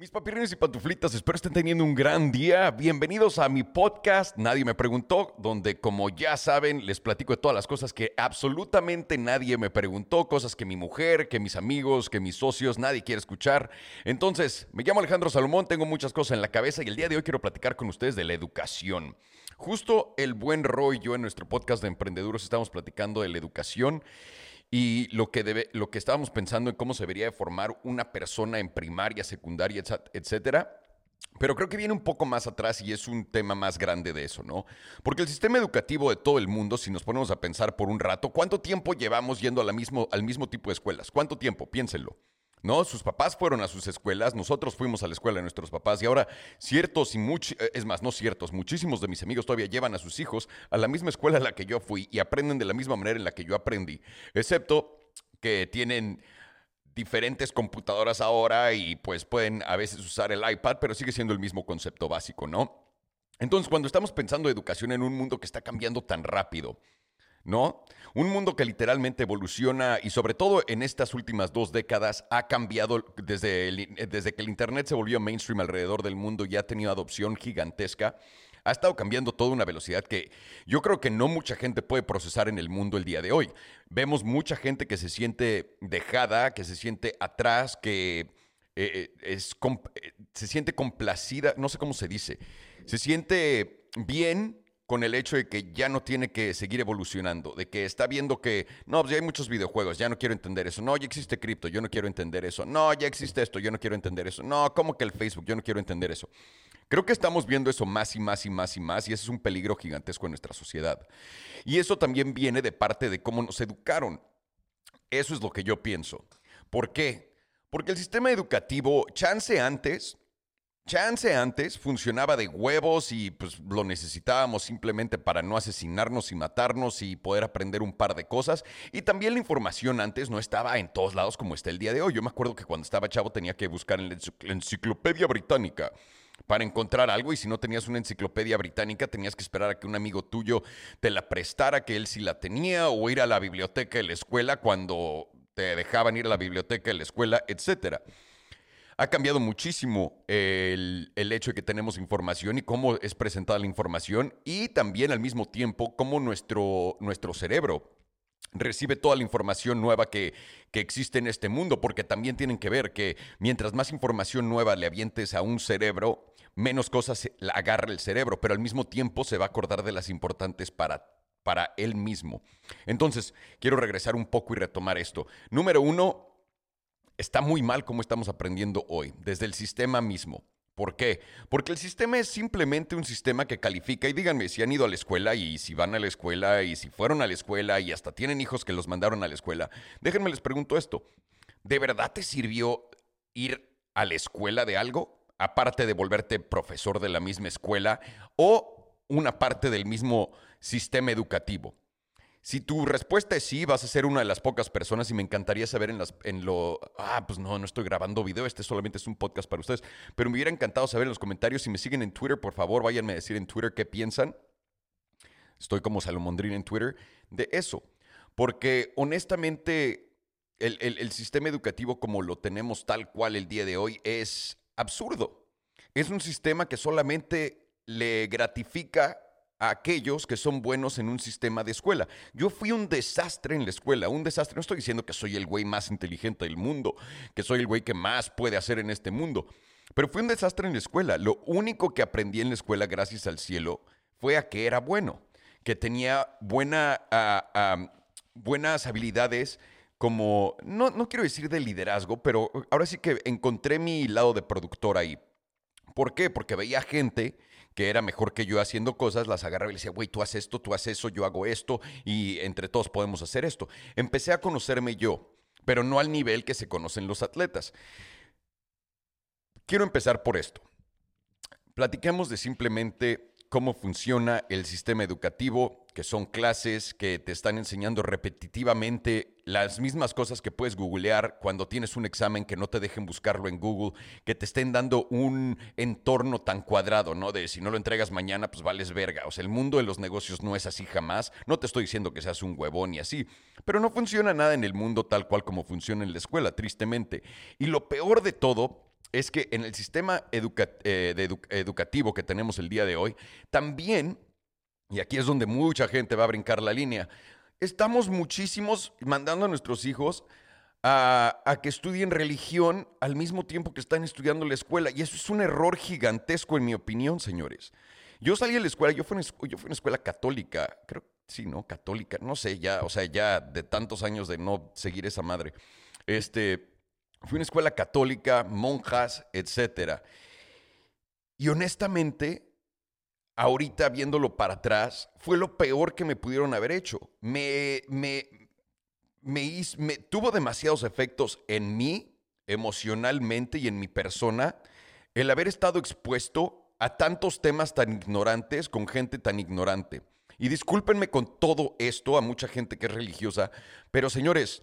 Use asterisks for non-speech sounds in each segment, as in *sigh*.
Mis papirrines y pantuflitas, espero estén teniendo un gran día. Bienvenidos a mi podcast Nadie me preguntó, donde como ya saben les platico de todas las cosas que absolutamente nadie me preguntó, cosas que mi mujer, que mis amigos, que mis socios, nadie quiere escuchar. Entonces, me llamo Alejandro Salomón, tengo muchas cosas en la cabeza y el día de hoy quiero platicar con ustedes de la educación. Justo el buen Roy y yo en nuestro podcast de Emprendeduros estamos platicando de la educación y lo que, debe, lo que estábamos pensando en cómo se debería de formar una persona en primaria, secundaria, etcétera. Pero creo que viene un poco más atrás y es un tema más grande de eso, ¿no? Porque el sistema educativo de todo el mundo, si nos ponemos a pensar por un rato, ¿cuánto tiempo llevamos yendo a la mismo, al mismo tipo de escuelas? ¿Cuánto tiempo? Piénsenlo. ¿No? Sus papás fueron a sus escuelas, nosotros fuimos a la escuela de nuestros papás y ahora ciertos y muchos, eh, es más, no ciertos, muchísimos de mis amigos todavía llevan a sus hijos a la misma escuela a la que yo fui y aprenden de la misma manera en la que yo aprendí, excepto que tienen diferentes computadoras ahora y pues pueden a veces usar el iPad, pero sigue siendo el mismo concepto básico, ¿no? Entonces, cuando estamos pensando educación en un mundo que está cambiando tan rápido, ¿no? Un mundo que literalmente evoluciona y sobre todo en estas últimas dos décadas ha cambiado desde, desde que el Internet se volvió mainstream alrededor del mundo y ha tenido adopción gigantesca. Ha estado cambiando toda una velocidad que yo creo que no mucha gente puede procesar en el mundo el día de hoy. Vemos mucha gente que se siente dejada, que se siente atrás, que eh, eh, es, eh, se siente complacida, no sé cómo se dice, se siente bien con el hecho de que ya no tiene que seguir evolucionando, de que está viendo que, no, pues ya hay muchos videojuegos, ya no quiero entender eso, no, ya existe cripto, yo no quiero entender eso, no, ya existe esto, yo no quiero entender eso, no, ¿cómo que el Facebook? Yo no quiero entender eso. Creo que estamos viendo eso más y más y más y más y ese es un peligro gigantesco en nuestra sociedad. Y eso también viene de parte de cómo nos educaron. Eso es lo que yo pienso. ¿Por qué? Porque el sistema educativo, chance antes, Chance antes funcionaba de huevos y pues lo necesitábamos simplemente para no asesinarnos y matarnos y poder aprender un par de cosas. Y también la información antes no estaba en todos lados como está el día de hoy. Yo me acuerdo que cuando estaba chavo tenía que buscar en la enciclopedia británica para encontrar algo y si no tenías una enciclopedia británica tenías que esperar a que un amigo tuyo te la prestara, que él sí la tenía o ir a la biblioteca de la escuela cuando te dejaban ir a la biblioteca de la escuela, etcétera ha cambiado muchísimo el, hecho de que tenemos información y cómo es presentada la información y también al mismo tiempo cómo nuestro, nuestro cerebro recibe toda la información nueva que, que, existe en este mundo, porque también tienen que ver que mientras más información nueva le avientes a un cerebro, menos cosas agarra el cerebro, pero al mismo tiempo se va a acordar de las importantes para para él mismo. Entonces, quiero regresar un poco y retomar esto. Número uno, está muy mal como estamos aprendiendo hoy, desde el sistema mismo. ¿Por qué? Porque el sistema es simplemente un sistema que califica y díganme si han ido a la escuela y si van a la escuela y si fueron a la escuela y hasta tienen hijos que los mandaron a la escuela. Déjenme les pregunto esto. ¿De verdad te sirvió ir a la escuela de algo? Aparte de volverte profesor de la misma escuela o una parte del mismo sistema educativo. Si tu respuesta es sí, vas a ser una de las pocas personas y me encantaría saber en, lo... Ah, pues no, no estoy grabando video, este solamente es un podcast para ustedes, pero me hubiera encantado saber en los comentarios, si me siguen en Twitter, por favor, váyanme a decir en Twitter qué piensan. Estoy como Salomondrín en Twitter, de eso. Porque honestamente el, el sistema educativo como lo tenemos tal cual el día de hoy es absurdo. Es un sistema que solamente le gratifica a aquellos que son buenos en un sistema de escuela. Yo fui un desastre en la escuela, un desastre. No estoy diciendo que soy el güey más inteligente del mundo, que soy el güey que más puede hacer en este mundo, pero fui un desastre en la escuela. Lo único que aprendí en la escuela, gracias al cielo, fue a que era bueno, que tenía buena, buenas habilidades como, no, no quiero decir de liderazgo, pero ahora sí que encontré mi lado de productor ahí. ¿Por qué? Porque veía gente que era mejor que yo haciendo cosas, las agarraba y le decía, güey, tú haces esto, tú haces eso, yo hago esto y entre todos podemos hacer esto. Empecé a conocerme yo, pero no al nivel que se conocen los atletas. Quiero empezar por esto. Platiquemos de simplemente cómo funciona el sistema educativo, que son clases que te están enseñando repetitivamente las mismas cosas que puedes googlear cuando tienes un examen que no te dejen buscarlo en Google, que te estén dando un entorno tan cuadrado, ¿no? De si no lo entregas mañana, pues vales verga. O sea, el mundo de los negocios no es así jamás. No te estoy diciendo que seas un huevón y así, pero no funciona nada en el mundo tal cual como funciona en la escuela, tristemente. Y lo peor de todo es que en el sistema eh, educativo que tenemos el día de hoy, también, y aquí es donde mucha gente va a brincar la línea, estamos muchísimos mandando a nuestros hijos a, que estudien religión al mismo tiempo que están estudiando la escuela. Y eso es un error gigantesco, en mi opinión, señores. Yo salí de la escuela, yo fui, en, una escuela católica, creo, sí, ¿no? Católica, no sé, ya, o sea, ya de tantos años de no seguir esa madre. Este, fui a una escuela católica, monjas, etcétera. Y honestamente, ahorita viéndolo para atrás, fue lo peor que me pudieron haber hecho. Me, me, me, me tuvo demasiados efectos en mí, emocionalmente y en mi persona, el haber estado expuesto a tantos temas tan ignorantes con gente tan ignorante. Y discúlpenme con todo esto a mucha gente que es religiosa, pero señores,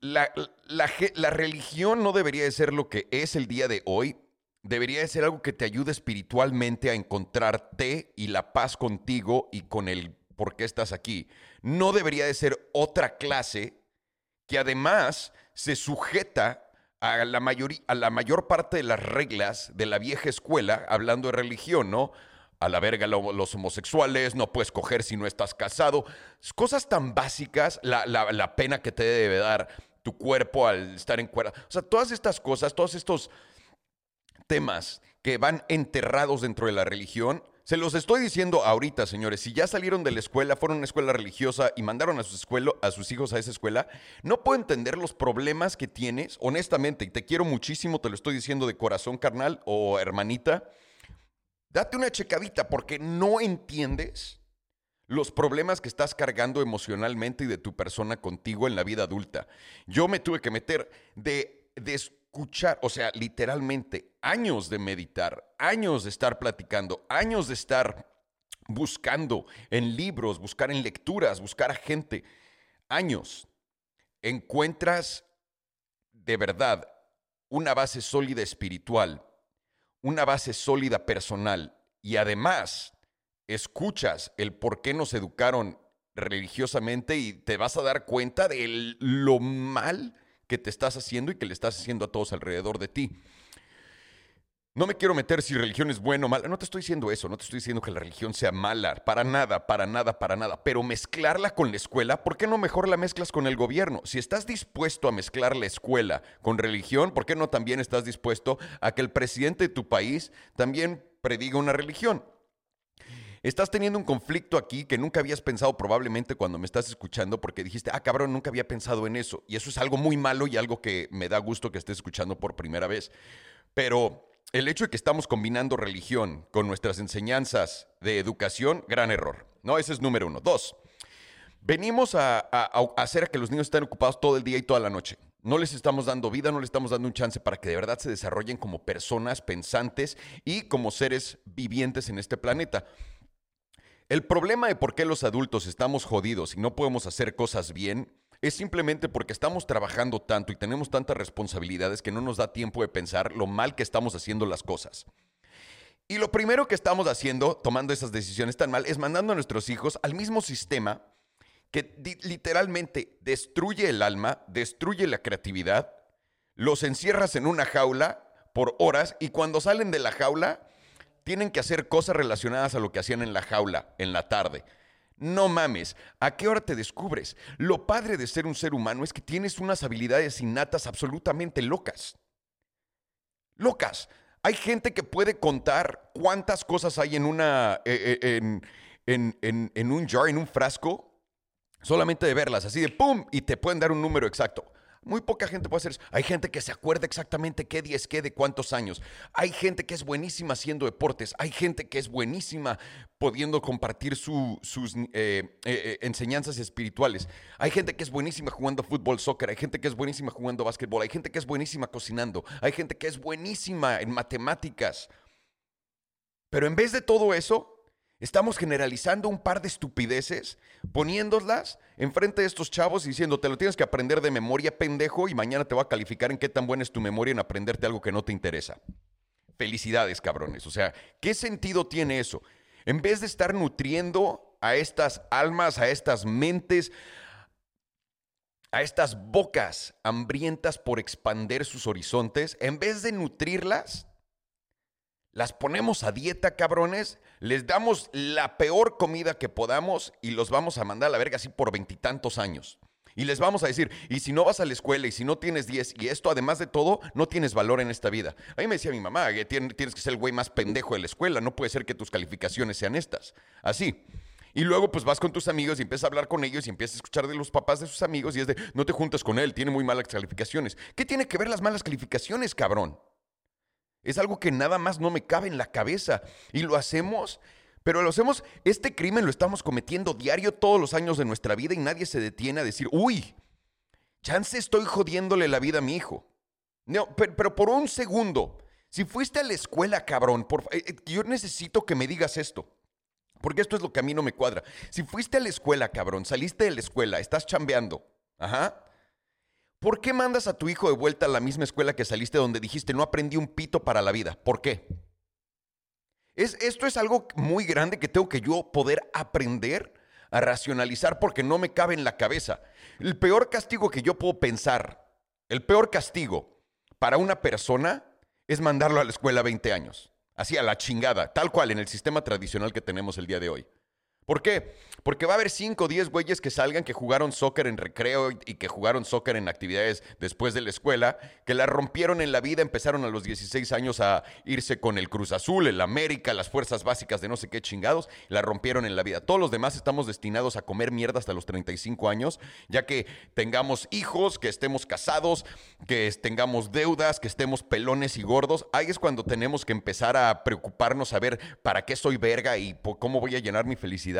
la, la, religión no debería de ser lo que es el día de hoy. Debería de ser algo que te ayude espiritualmente a encontrarte y la paz contigo y con el por qué estás aquí. No debería de ser otra clase que además se sujeta a la, a la mayor parte de las reglas de la vieja escuela, hablando de religión, ¿no? a la verga los homosexuales, no puedes coger si no estás casado. Cosas tan básicas, la, pena que te debe dar tu cuerpo al estar en cuerda. O sea, todas estas cosas, todos estos temas que van enterrados dentro de la religión, se los estoy diciendo ahorita, señores. Si ya salieron de la escuela, fueron a una escuela religiosa y mandaron a sus, a sus hijos a esa escuela, no puedo entender los problemas que tienes, honestamente, y te quiero muchísimo, te lo estoy diciendo de corazón carnal o hermanita Date una checadita porque no entiendes los problemas que estás cargando emocionalmente y de tu persona contigo en la vida adulta. Yo me tuve que meter de, de escuchar, o sea, literalmente años de meditar, años de estar platicando, años de estar buscando en libros, buscar en lecturas, buscar a gente, años. Encuentras de verdad una base sólida espiritual una base sólida personal y además escuchas el por qué nos educaron religiosamente y te vas a dar cuenta de lo mal que te estás haciendo y que le estás haciendo a todos alrededor de ti. No me quiero meter si religión es buena o mala. No te estoy diciendo eso. No te estoy diciendo que la religión sea mala. Para nada, para nada, para nada. Pero mezclarla con la escuela, ¿por qué no mejor la mezclas con el gobierno? Si estás dispuesto a mezclar la escuela con religión, ¿por qué no también estás dispuesto a que el presidente de tu país también prediga una religión? Estás teniendo un conflicto aquí que nunca habías pensado probablemente cuando me estás escuchando porque dijiste, ah, cabrón, nunca había pensado en eso. Y eso es algo muy malo y algo que me da gusto que estés escuchando por primera vez. Pero el hecho de que estamos combinando religión con nuestras enseñanzas de educación, gran error. No, ese es número uno. Dos, venimos a, hacer que los niños estén ocupados todo el día y toda la noche. No les estamos dando vida, no les estamos dando un chance para que de verdad se desarrollen como personas pensantes y como seres vivientes en este planeta. El problema de por qué los adultos estamos jodidos y no podemos hacer cosas bien es simplemente porque estamos trabajando tanto y tenemos tantas responsabilidades que no nos da tiempo de pensar lo mal que estamos haciendo las cosas. Y lo primero que estamos haciendo, tomando esas decisiones tan mal, es mandando a nuestros hijos al mismo sistema que literalmente destruye el alma, destruye la creatividad, los encierras en una jaula por horas y cuando salen de la jaula tienen que hacer cosas relacionadas a lo que hacían en la jaula en la tarde. No mames, ¿a qué hora te descubres? Lo padre de ser un ser humano es que tienes unas habilidades innatas absolutamente locas. Locas. Hay gente que puede contar cuántas cosas hay en una. Eh, eh, en, en, en un jar, en un frasco, solamente de verlas, así de pum, y te pueden dar un número exacto. Muy poca gente puede hacer eso. Hay gente que se acuerda exactamente qué día es qué, de cuántos años. Hay gente que es buenísima haciendo deportes. Hay gente que es buenísima pudiendo compartir sus eh, eh, eh, enseñanzas espirituales. Hay gente que es buenísima jugando fútbol, soccer. Hay gente que es buenísima jugando básquetbol. Hay gente que es buenísima cocinando. Hay gente que es buenísima en matemáticas. Pero en vez de todo eso, Estamos generalizando un par de estupideces, poniéndolas enfrente de estos chavos y diciendo, te lo tienes que aprender de memoria, pendejo, y mañana te va a calificar en qué tan buena es tu memoria en aprenderte algo que no te interesa. Felicidades, cabrones. O sea, ¿qué sentido tiene eso? En vez de estar nutriendo a estas almas, a estas mentes, a estas bocas hambrientas por expander sus horizontes, en vez de nutrirlas, las ponemos a dieta, cabrones, les damos la peor comida que podamos y los vamos a mandar a la verga así por veintitantos años. Y les vamos a decir, y si no vas a la escuela y si no tienes 10 y esto además de todo, no tienes valor en esta vida. A mí me decía mi mamá, que tienes que ser el güey más pendejo de la escuela, no puede ser que tus calificaciones sean estas. Así. Y luego pues vas con tus amigos y empiezas a hablar con ellos y empiezas a escuchar de los papás de sus amigos y es de, no te juntas con él, tiene muy malas calificaciones. ¿Qué tiene que ver las malas calificaciones, cabrón? Es algo que nada más no me cabe en la cabeza. Y lo hacemos, pero lo hacemos, este crimen lo estamos cometiendo diario todos los años de nuestra vida y nadie se detiene a decir, uy, chance estoy jodiéndole la vida a mi hijo. No, pero, por un segundo, si fuiste a la escuela, cabrón, por, eh, eh, yo necesito que me digas esto. Porque esto es lo que a mí no me cuadra. Si fuiste a la escuela, cabrón, saliste de la escuela, estás chambeando, ajá. ¿Por qué mandas a tu hijo de vuelta a la misma escuela que saliste donde dijiste no aprendí un pito para la vida? ¿Por qué? Es, esto es algo muy grande que tengo que yo poder aprender a racionalizar porque no me cabe en la cabeza. El peor castigo que yo puedo pensar, el peor castigo para una persona es mandarlo a la escuela 20 años. Así a la chingada, tal cual en el sistema tradicional que tenemos el día de hoy. ¿Por qué? Porque va a haber 5 o 10 güeyes que salgan que jugaron soccer en recreo y que jugaron soccer en actividades después de la escuela, que la rompieron en la vida, empezaron a los 16 años a irse con el Cruz Azul, el América, las fuerzas básicas de no sé qué chingados, la rompieron en la vida. Todos los demás estamos destinados a comer mierda hasta los 35 años, ya que tengamos hijos, que estemos casados, que tengamos deudas, que estemos pelones y gordos. Ahí es cuando tenemos que empezar a preocuparnos a ver para qué soy verga y cómo voy a llenar mi felicidad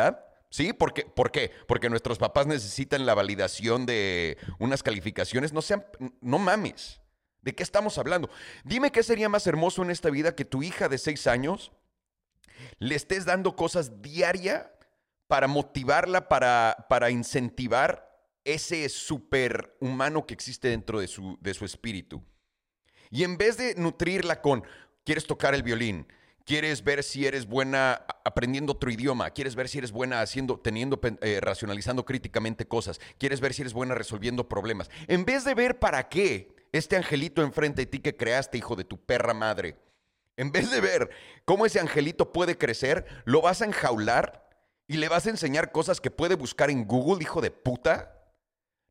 ¿Sí? ¿Por qué? ¿Por qué? Porque nuestros papás necesitan la validación de unas calificaciones. No sean, no mames. ¿De qué estamos hablando? Dime qué sería más hermoso en esta vida que tu hija de seis años le estés dando cosas diaria para motivarla, para, para incentivar ese superhumano que existe dentro de su, de su espíritu. Y en vez de nutrirla con, ¿quieres tocar el violín? Quieres ver si eres buena aprendiendo otro idioma, quieres ver si eres buena haciendo, teniendo, eh, racionalizando críticamente cosas, quieres ver si eres buena resolviendo problemas. En vez de ver para qué este angelito enfrente de ti que creaste, hijo de tu perra madre, en vez de ver cómo ese angelito puede crecer, lo vas a enjaular y le vas a enseñar cosas que puede buscar en Google, hijo de puta.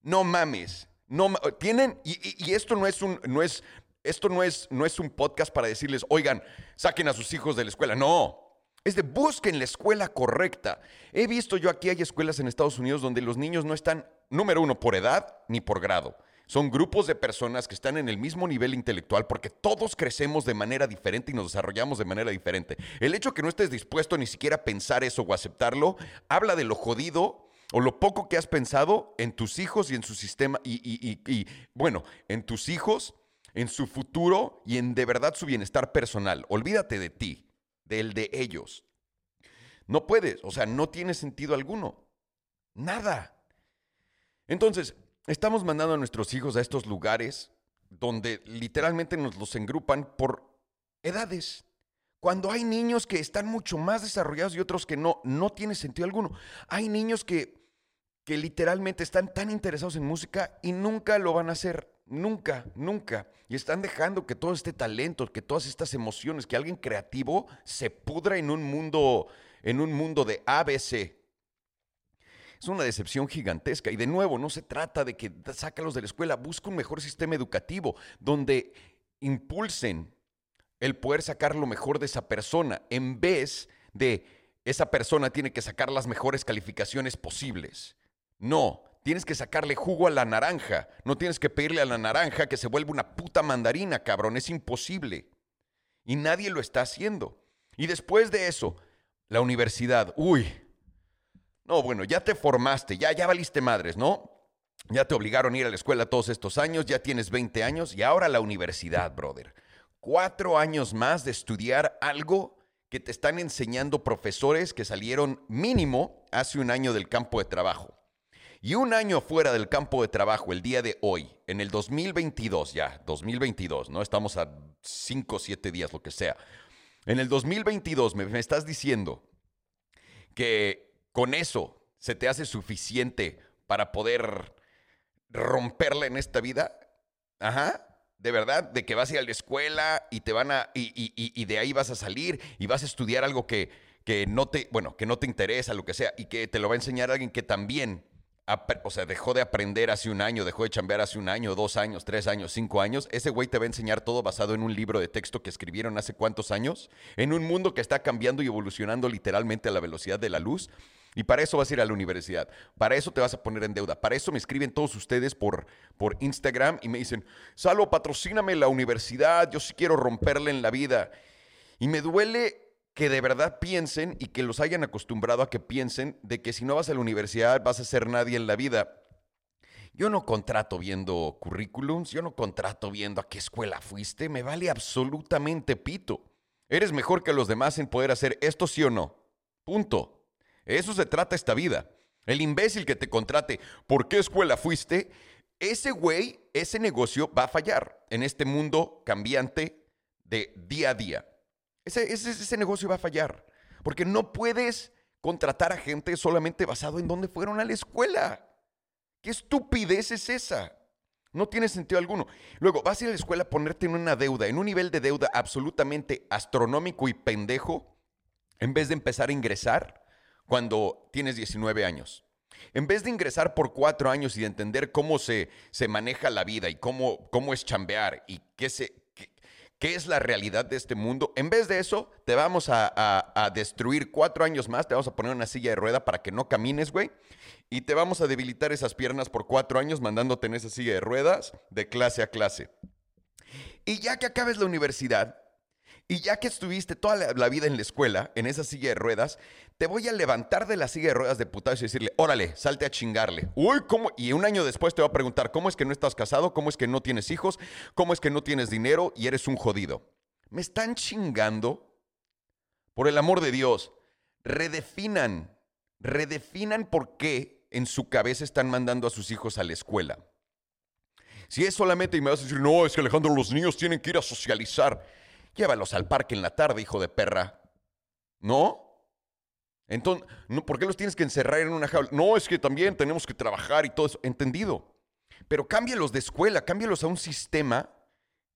No mames. No, tienen, y, y, esto no es un, no es, esto no es, no es un podcast para decirles, oigan, saquen a sus hijos de la escuela. No. Es de busquen la escuela correcta. He visto yo aquí hay escuelas en Estados Unidos donde los niños no están, número uno, por edad ni por grado. Son grupos de personas que están en el mismo nivel intelectual porque todos crecemos de manera diferente y nos desarrollamos de manera diferente. El hecho que no estés dispuesto ni siquiera a pensar eso o aceptarlo, habla de lo jodido o lo poco que has pensado en tus hijos y en su sistema y, y bueno, en tus hijos en su futuro y en de verdad su bienestar personal. Olvídate de ti, del de ellos. No puedes, o sea, no tiene sentido alguno. Nada. Entonces, estamos mandando a nuestros hijos a estos lugares donde literalmente nos los engrupan por edades. Cuando hay niños que están mucho más desarrollados y otros que no, no tiene sentido alguno. Hay niños que, que literalmente están tan interesados en música y nunca lo van a hacer. Nunca, nunca. Y están dejando que todo este talento, que todas estas emociones, que alguien creativo se pudra en un mundo, en un mundo de ABC. Es una decepción gigantesca. Y de nuevo, no se trata de que sácalos de la escuela, busca un mejor sistema educativo donde impulsen el poder sacar lo mejor de esa persona en vez de esa persona tiene que sacar las mejores calificaciones posibles. No, Tienes que sacarle jugo a la naranja. No tienes que pedirle a la naranja que se vuelva una puta mandarina, cabrón. Es imposible. Y nadie lo está haciendo. Y después de eso, la universidad. Uy. No, bueno, ya te formaste, ya, ya valiste madres, ¿no? Ya te obligaron a ir a la escuela todos estos años, ya tienes 20 años y ahora la universidad, brother. Cuatro años más de estudiar algo que te están enseñando profesores que salieron mínimo hace un año del campo de trabajo. Y un año fuera del campo de trabajo, el día de hoy, en el 2022 ya, 2022, ¿no? Estamos a 5 o 7 días, lo que sea. En el 2022 me, me estás diciendo que con eso se te hace suficiente para poder romperla en esta vida? Ajá. De verdad, de que vas a ir a la escuela y te van a. y, y de ahí vas a salir y vas a estudiar algo que, que no te, bueno, que no te interesa, lo que sea, y que te lo va a enseñar alguien que también o sea, dejó de aprender hace un año, dejó de chambear hace un año, dos años, tres años, cinco años, ese güey te va a enseñar todo basado en un libro de texto que escribieron hace cuántos años, en un mundo que está cambiando y evolucionando literalmente a la velocidad de la luz. Y para eso vas a ir a la universidad, para eso te vas a poner en deuda, para eso me escriben todos ustedes por, por Instagram y me dicen, Salo, patrocíname la universidad, yo sí quiero romperle en la vida. Y me duele que de verdad piensen y que los hayan acostumbrado a que piensen de que si no vas a la universidad vas a ser nadie en la vida. Yo no contrato viendo currículums, yo no contrato viendo a qué escuela fuiste, me vale absolutamente pito. Eres mejor que los demás en poder hacer esto sí o no. Punto. Eso se trata esta vida. El imbécil que te contrate, ¿por qué escuela fuiste? Ese güey, ese negocio va a fallar en este mundo cambiante de día a día. Ese, ese, negocio va a fallar. Porque no puedes contratar a gente solamente basado en dónde fueron a la escuela. ¿Qué estupidez es esa? No tiene sentido alguno. Luego, vas a ir a la escuela a ponerte en una deuda, en un nivel de deuda absolutamente astronómico y pendejo, en vez de empezar a ingresar cuando tienes 19 años. En vez de ingresar por cuatro años y de entender cómo se, se maneja la vida y cómo, cómo es chambear y qué se, qué es la realidad de este mundo. En vez de eso, te vamos a, destruir cuatro años más, te vamos a poner una silla de rueda para que no camines, güey. Y te vamos a debilitar esas piernas por cuatro años mandándote en esa silla de ruedas de clase a clase. Y ya que acabes la universidad, y ya que estuviste toda la, vida en la escuela, en esa silla de ruedas, te voy a levantar de la silla de ruedas de putados y decirle, órale, salte a chingarle. Uy, ¿cómo? Y un año después te va a preguntar, ¿cómo es que no estás casado? ¿Cómo es que no tienes hijos? ¿Cómo es que no tienes dinero y eres un jodido? ¿Me están chingando? Por el amor de Dios, redefinan, redefinan por qué en su cabeza están mandando a sus hijos a la escuela. Si es solamente y me vas a decir, no, es que Alejandro, los niños tienen que ir a socializar. Llévalos al parque en la tarde, hijo de perra. ¿No? Entonces, ¿por qué los tienes que encerrar en una jaula? No, es que también tenemos que trabajar y todo eso. Entendido. Pero cámbialos de escuela, cámbialos a un sistema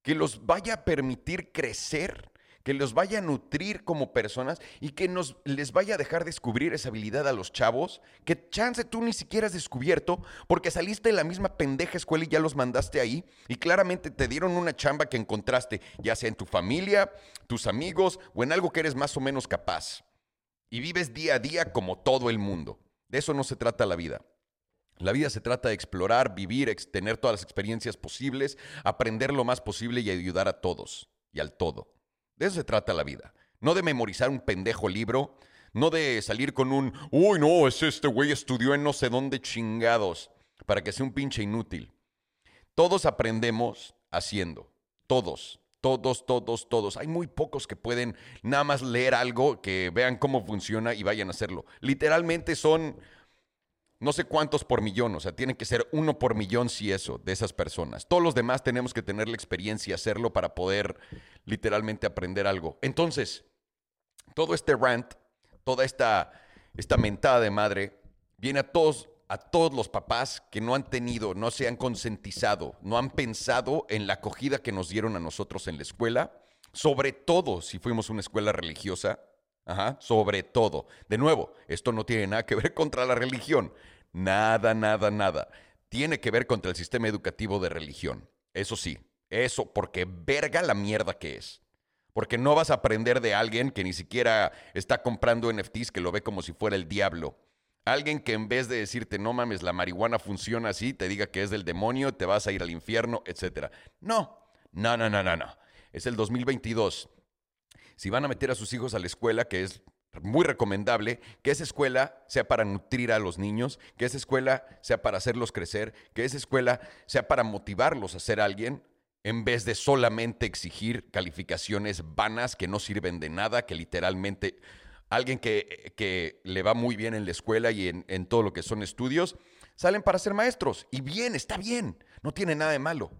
que los vaya a permitir crecer que los vaya a nutrir como personas y que nos les vaya a dejar descubrir esa habilidad a los chavos, que chance tú ni siquiera has descubierto porque saliste de la misma pendeja escuela y ya los mandaste ahí y claramente te dieron una chamba que encontraste, ya sea en tu familia, tus amigos o en algo que eres más o menos capaz. Y vives día a día como todo el mundo. De eso no se trata la vida. La vida se trata de explorar, vivir, tener todas las experiencias posibles, aprender lo más posible y ayudar a todos y al todo. De eso se trata la vida. No de memorizar un pendejo libro, no de salir con un, uy, no, es este güey estudió en no sé dónde chingados, para que sea un pinche inútil. Todos aprendemos haciendo. Todos. Todos, todos, todos. Hay muy pocos que pueden nada más leer algo, que vean cómo funciona y vayan a hacerlo. Literalmente son no sé cuántos por millón, o sea, tiene que ser uno por millón si eso, de esas personas. Todos los demás tenemos que tener la experiencia y hacerlo para poder literalmente aprender algo. Entonces, todo este rant, toda esta, esta mentada de madre, viene a todos, a todos los papás que no han tenido, no se han concientizado, no han pensado en la acogida que nos dieron a nosotros en la escuela, sobre todo si fuimos una escuela religiosa, Ajá, sobre todo. De nuevo, esto no tiene nada que ver *laughs* contra la religión. Nada, nada, nada. Tiene que ver contra el sistema educativo de religión. Eso sí, eso, porque verga la mierda que es. Porque no vas a aprender de alguien que ni siquiera está comprando NFTs que lo ve como si fuera el diablo. Alguien que en vez de decirte, no mames, la marihuana funciona así, te diga que es del demonio, te vas a ir al infierno, etc. No, no, no, no, no, no. Es el 2022 si van a meter a sus hijos a la escuela, que es muy recomendable, que esa escuela sea para nutrir a los niños, que esa escuela sea para hacerlos crecer, que esa escuela sea para motivarlos a ser alguien, en vez de solamente exigir calificaciones vanas que no sirven de nada, que literalmente alguien que, que le va muy bien en la escuela y en, en todo lo que son estudios, salen para ser maestros. Y bien, está bien, no tiene nada de malo.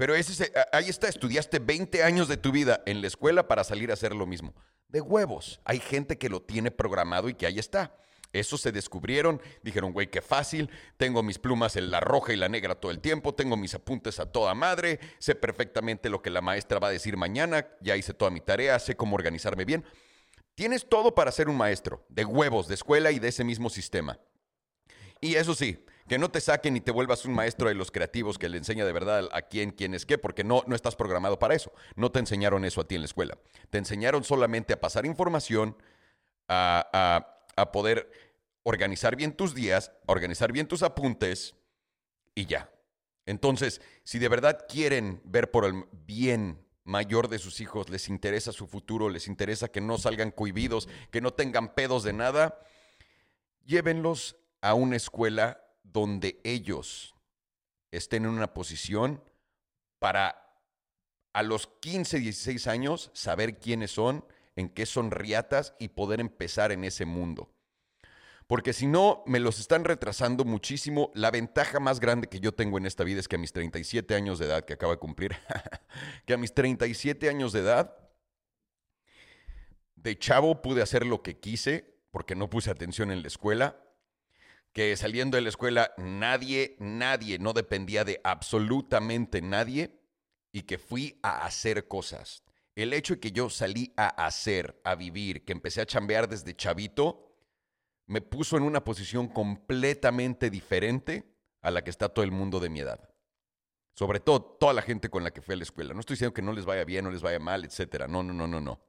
Pero ese, ahí está, estudiaste 20 años de tu vida en la escuela para salir a hacer lo mismo. De huevos. Hay gente que lo tiene programado y que ahí está. Eso se descubrieron, dijeron, güey, qué fácil, tengo mis plumas en la roja y la negra todo el tiempo, tengo mis apuntes a toda madre, sé perfectamente lo que la maestra va a decir mañana, ya hice toda mi tarea, sé cómo organizarme bien. Tienes todo para ser un maestro, de huevos, de escuela y de ese mismo sistema. Y eso sí, que no te saquen y te vuelvas un maestro de los creativos que le enseña de verdad a quién, quién es qué, porque no, no estás programado para eso. No te enseñaron eso a ti en la escuela. Te enseñaron solamente a pasar información, a, a poder organizar bien tus días, a organizar bien tus apuntes y ya. Entonces, si de verdad quieren ver por el bien mayor de sus hijos, les interesa su futuro, les interesa que no salgan cohibidos, que no tengan pedos de nada, llévenlos a una escuela donde ellos estén en una posición para a los 15, 16 años saber quiénes son, en qué son riatas y poder empezar en ese mundo. Porque si no, me los están retrasando muchísimo. La ventaja más grande que yo tengo en esta vida es que a mis 37 años de edad, que acabo de cumplir, *laughs* que a mis 37 años de edad, de chavo pude hacer lo que quise porque no puse atención en la escuela que saliendo de la escuela nadie, nadie, no dependía de absolutamente nadie y que fui a hacer cosas. El hecho de que yo salí a hacer, a vivir, que empecé a chambear desde chavito, me puso en una posición completamente diferente a la que está todo el mundo de mi edad. Sobre todo toda la gente con la que fui a la escuela. No estoy diciendo que no les vaya bien, no les vaya mal, etcétera. No, no, no, no, no.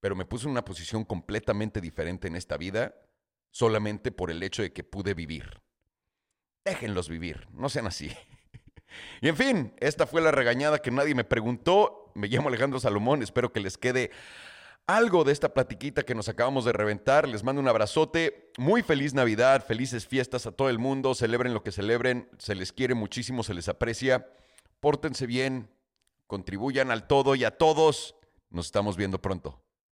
Pero me puso en una posición completamente diferente en esta vida solamente por el hecho de que pude vivir. Déjenlos vivir, no sean así. *laughs* Y en fin, esta fue la regañada que nadie me preguntó. Me llamo Alejandro Salomón, espero que les quede algo de esta platiquita que nos acabamos de reventar. Les mando un abrazote. Muy feliz Navidad, felices fiestas a todo el mundo. Celebren lo que celebren. Se les quiere muchísimo, se les aprecia. Pórtense bien, contribuyan al todo y a todos. Nos estamos viendo pronto.